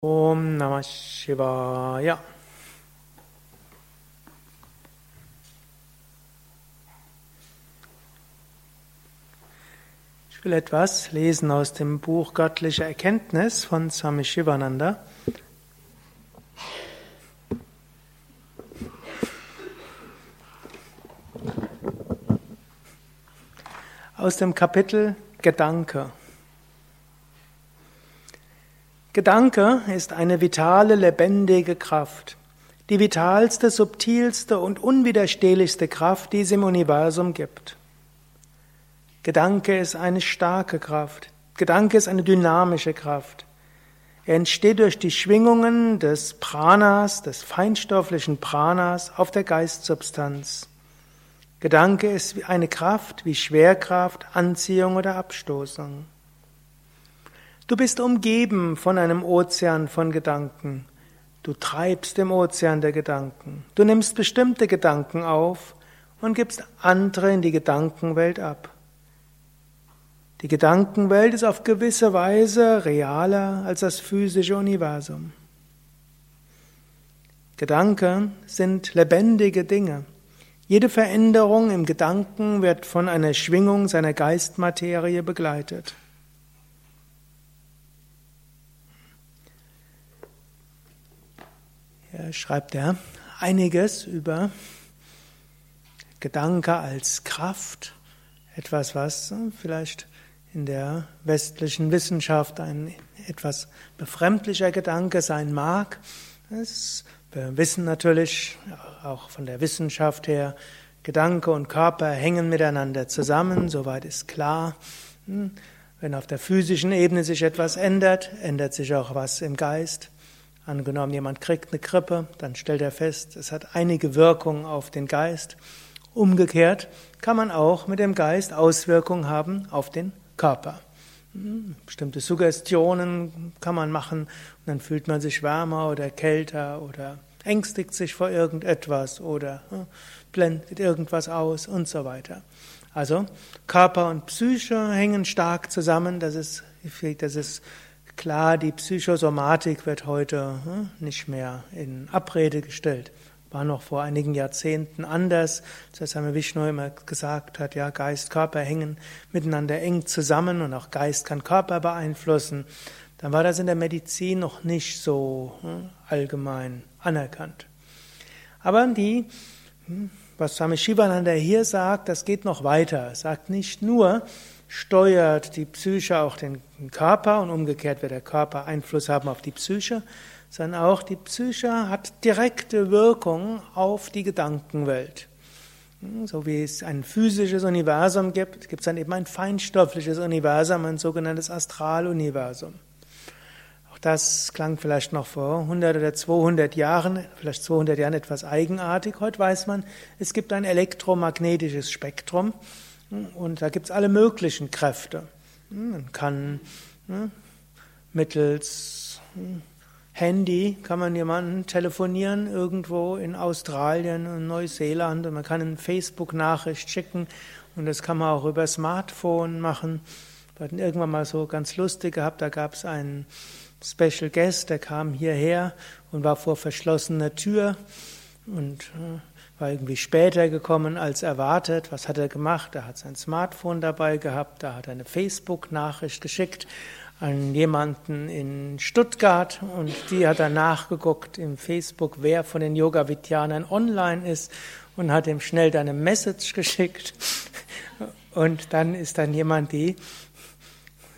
Om Namah Shivaya. Ich will etwas lesen aus dem Buch Göttliche Erkenntnis von Swami Shivananda. Aus dem Kapitel Gedanke. Gedanke ist eine vitale, lebendige Kraft. Die vitalste, subtilste und unwiderstehlichste Kraft, die es im Universum gibt. Gedanke ist eine starke Kraft. Gedanke ist eine dynamische Kraft. Er entsteht durch die Schwingungen des Pranas, des feinstofflichen Pranas auf der Geistsubstanz. Gedanke ist eine Kraft wie Schwerkraft, Anziehung oder Abstoßung. Du bist umgeben von einem Ozean von Gedanken. Du treibst im Ozean der Gedanken. Du nimmst bestimmte Gedanken auf und gibst andere in die Gedankenwelt ab. Die Gedankenwelt ist auf gewisse Weise realer als das physische Universum. Gedanken sind lebendige Dinge. Jede Veränderung im Gedanken wird von einer Schwingung seiner Geistmaterie begleitet. Schreibt er einiges über Gedanke als Kraft, etwas, was vielleicht in der westlichen Wissenschaft ein etwas befremdlicher Gedanke sein mag. Das, wir wissen natürlich auch von der Wissenschaft her, Gedanke und Körper hängen miteinander zusammen, soweit ist klar. Hm, wenn auf der physischen Ebene sich etwas ändert, ändert sich auch was im Geist. Angenommen, jemand kriegt eine Grippe, dann stellt er fest, es hat einige Wirkungen auf den Geist. Umgekehrt kann man auch mit dem Geist Auswirkungen haben auf den Körper. Hm, bestimmte Suggestionen kann man machen und dann fühlt man sich wärmer oder kälter oder ängstigt sich vor irgendetwas oder hm, blendet irgendwas aus und so weiter. Also Körper und Psyche hängen stark zusammen, das ist, das ist Klar, die Psychosomatik wird heute hm, nicht mehr in Abrede gestellt. War noch vor einigen Jahrzehnten anders. Das heißt, Vishnu immer gesagt hat, ja, Geist, Körper hängen miteinander eng zusammen und auch Geist kann Körper beeinflussen. Dann war das in der Medizin noch nicht so hm, allgemein anerkannt. Aber die, hm, was Swami Shivananda hier sagt, das geht noch weiter. Er sagt nicht nur, steuert die Psyche auch den Körper und umgekehrt wird der Körper Einfluss haben auf die Psyche, sondern auch die Psyche hat direkte Wirkung auf die Gedankenwelt. So wie es ein physisches Universum gibt, gibt es dann eben ein feinstoffliches Universum, ein sogenanntes Astraluniversum. Auch das klang vielleicht noch vor 100 oder 200 Jahren, vielleicht 200 Jahren etwas eigenartig. Heute weiß man, es gibt ein elektromagnetisches Spektrum, und da gibt es alle möglichen Kräfte. Man kann ne, mittels hm, Handy kann man jemanden telefonieren irgendwo in Australien und Neuseeland und man kann eine Facebook-Nachricht schicken und das kann man auch über Smartphone machen. Wir hatten irgendwann mal so ganz lustig gehabt, da gab es einen Special Guest, der kam hierher und war vor verschlossener Tür und äh, war irgendwie später gekommen als erwartet. Was hat er gemacht? Er hat sein Smartphone dabei gehabt, da hat er eine Facebook-Nachricht geschickt an jemanden in Stuttgart und die hat er nachgeguckt im Facebook, wer von den Yoga-Vidyanern online ist und hat ihm schnell deine Message geschickt und dann ist dann jemand die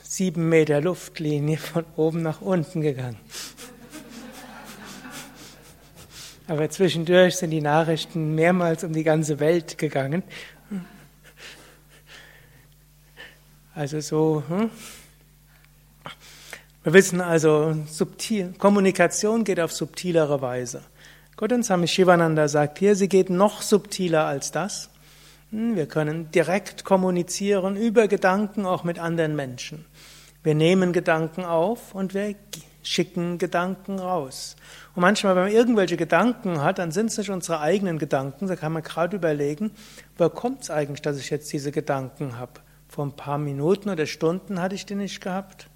sieben Meter Luftlinie von oben nach unten gegangen. Aber zwischendurch sind die Nachrichten mehrmals um die ganze Welt gegangen. Also so. Hm? Wir wissen also, subtil, Kommunikation geht auf subtilere Weise. Gott und Swami Shivananda sagt hier, sie geht noch subtiler als das. Hm, wir können direkt kommunizieren über Gedanken auch mit anderen Menschen. Wir nehmen Gedanken auf und wir schicken Gedanken raus. Und manchmal, wenn man irgendwelche Gedanken hat, dann sind es nicht unsere eigenen Gedanken. Da kann man gerade überlegen, woher kommt es eigentlich, dass ich jetzt diese Gedanken habe? Vor ein paar Minuten oder Stunden hatte ich die nicht gehabt.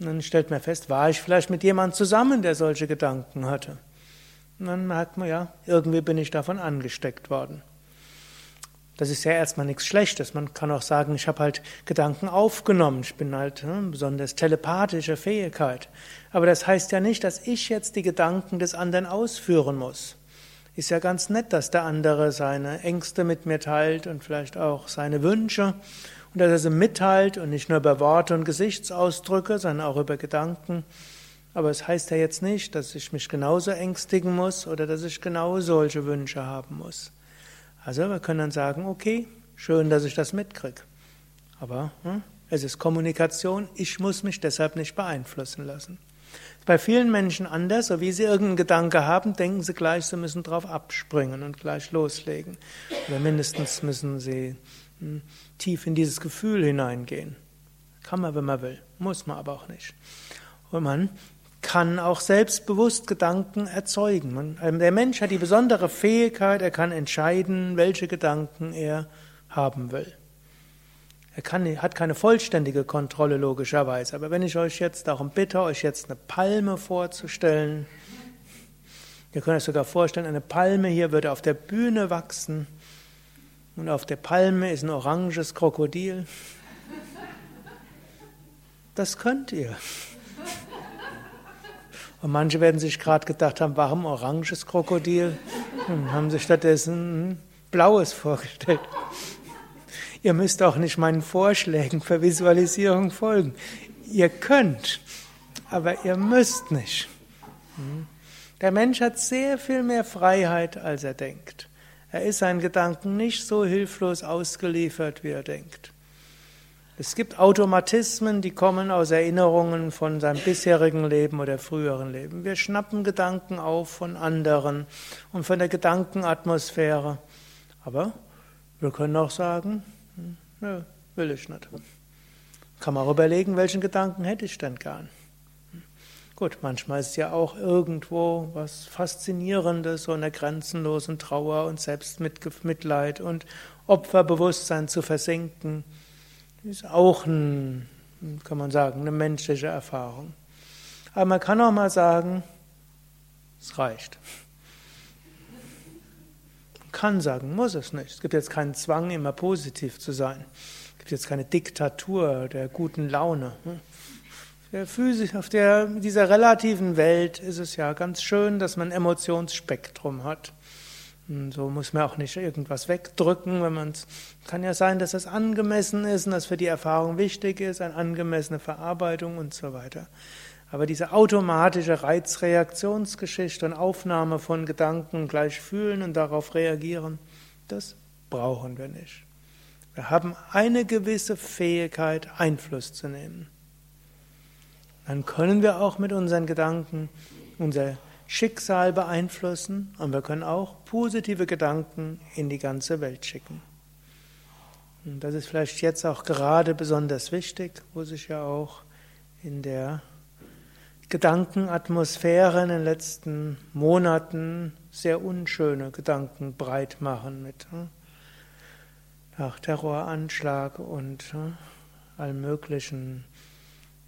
Und dann stellt man fest, war ich vielleicht mit jemandem zusammen, der solche Gedanken hatte. Und dann merkt man, ja, irgendwie bin ich davon angesteckt worden. Das ist ja erstmal nichts Schlechtes. Man kann auch sagen, ich habe halt Gedanken aufgenommen. Ich bin halt hm, besonders telepathische Fähigkeit. Aber das heißt ja nicht, dass ich jetzt die Gedanken des anderen ausführen muss. Ist ja ganz nett, dass der andere seine Ängste mit mir teilt und vielleicht auch seine Wünsche und dass er sie mitteilt und nicht nur über Worte und Gesichtsausdrücke, sondern auch über Gedanken. Aber es heißt ja jetzt nicht, dass ich mich genauso ängstigen muss oder dass ich genau solche Wünsche haben muss. Also wir können dann sagen, okay, schön, dass ich das mitkriege. Aber hm, es ist Kommunikation, ich muss mich deshalb nicht beeinflussen lassen. Bei vielen Menschen anders, so wie sie irgendeinen Gedanke haben, denken sie gleich, sie müssen drauf abspringen und gleich loslegen. Oder mindestens müssen sie hm, tief in dieses Gefühl hineingehen. Kann man, wenn man will, muss man aber auch nicht. Und man kann auch selbstbewusst Gedanken erzeugen. Ähm, der Mensch hat die besondere Fähigkeit, er kann entscheiden, welche Gedanken er haben will. Er kann, hat keine vollständige Kontrolle logischerweise, aber wenn ich euch jetzt darum bitte, euch jetzt eine Palme vorzustellen, ihr könnt euch sogar vorstellen, eine Palme hier würde auf der Bühne wachsen und auf der Palme ist ein oranges Krokodil. Das könnt ihr. Und manche werden sich gerade gedacht haben, warum oranges Krokodil? Und haben sich stattdessen ein blaues vorgestellt. Ihr müsst auch nicht meinen Vorschlägen für Visualisierung folgen. Ihr könnt, aber ihr müsst nicht. Der Mensch hat sehr viel mehr Freiheit, als er denkt. Er ist seinen Gedanken nicht so hilflos ausgeliefert, wie er denkt. Es gibt Automatismen, die kommen aus Erinnerungen von seinem bisherigen Leben oder früheren Leben. Wir schnappen Gedanken auf von anderen und von der Gedankenatmosphäre. Aber wir können auch sagen, hm, nö, will ich nicht. Kann man auch überlegen, welchen Gedanken hätte ich denn gern. Gut, manchmal ist ja auch irgendwo was Faszinierendes, so in der grenzenlosen Trauer und Selbstmitleid und Opferbewusstsein zu versinken. Ist auch ein, kann man sagen, eine menschliche Erfahrung. Aber man kann auch mal sagen, es reicht. Man kann sagen, muss es nicht. Es gibt jetzt keinen Zwang, immer positiv zu sein. Es gibt jetzt keine Diktatur der guten Laune. Der Physik, auf der, dieser relativen Welt ist es ja ganz schön, dass man ein Emotionsspektrum hat. So muss man auch nicht irgendwas wegdrücken, wenn man kann ja sein, dass es angemessen ist und dass für die Erfahrung wichtig ist, eine angemessene Verarbeitung und so weiter. Aber diese automatische Reizreaktionsgeschichte und Aufnahme von Gedanken gleich fühlen und darauf reagieren, das brauchen wir nicht. Wir haben eine gewisse Fähigkeit, Einfluss zu nehmen. Dann können wir auch mit unseren Gedanken unser Schicksal beeinflussen und wir können auch positive Gedanken in die ganze Welt schicken. Und das ist vielleicht jetzt auch gerade besonders wichtig, wo sich ja auch in der Gedankenatmosphäre in den letzten Monaten sehr unschöne Gedanken breit machen mit hm, nach Terroranschlag und hm, allen möglichen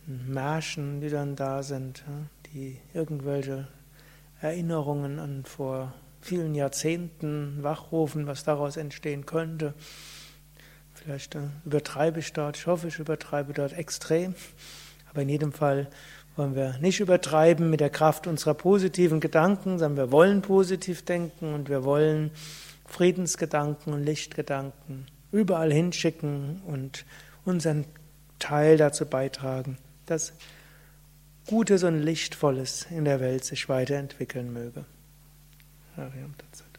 Märschen, die dann da sind, hm, die irgendwelche Erinnerungen an vor vielen Jahrzehnten wachrufen, was daraus entstehen könnte. Vielleicht äh, übertreibe ich dort, ich hoffe, ich übertreibe dort extrem, aber in jedem Fall wollen wir nicht übertreiben mit der Kraft unserer positiven Gedanken, sondern wir wollen positiv denken und wir wollen Friedensgedanken und Lichtgedanken überall hinschicken und unseren Teil dazu beitragen, dass Gutes und Lichtvolles in der Welt sich weiterentwickeln möge. Hariam Tatsat.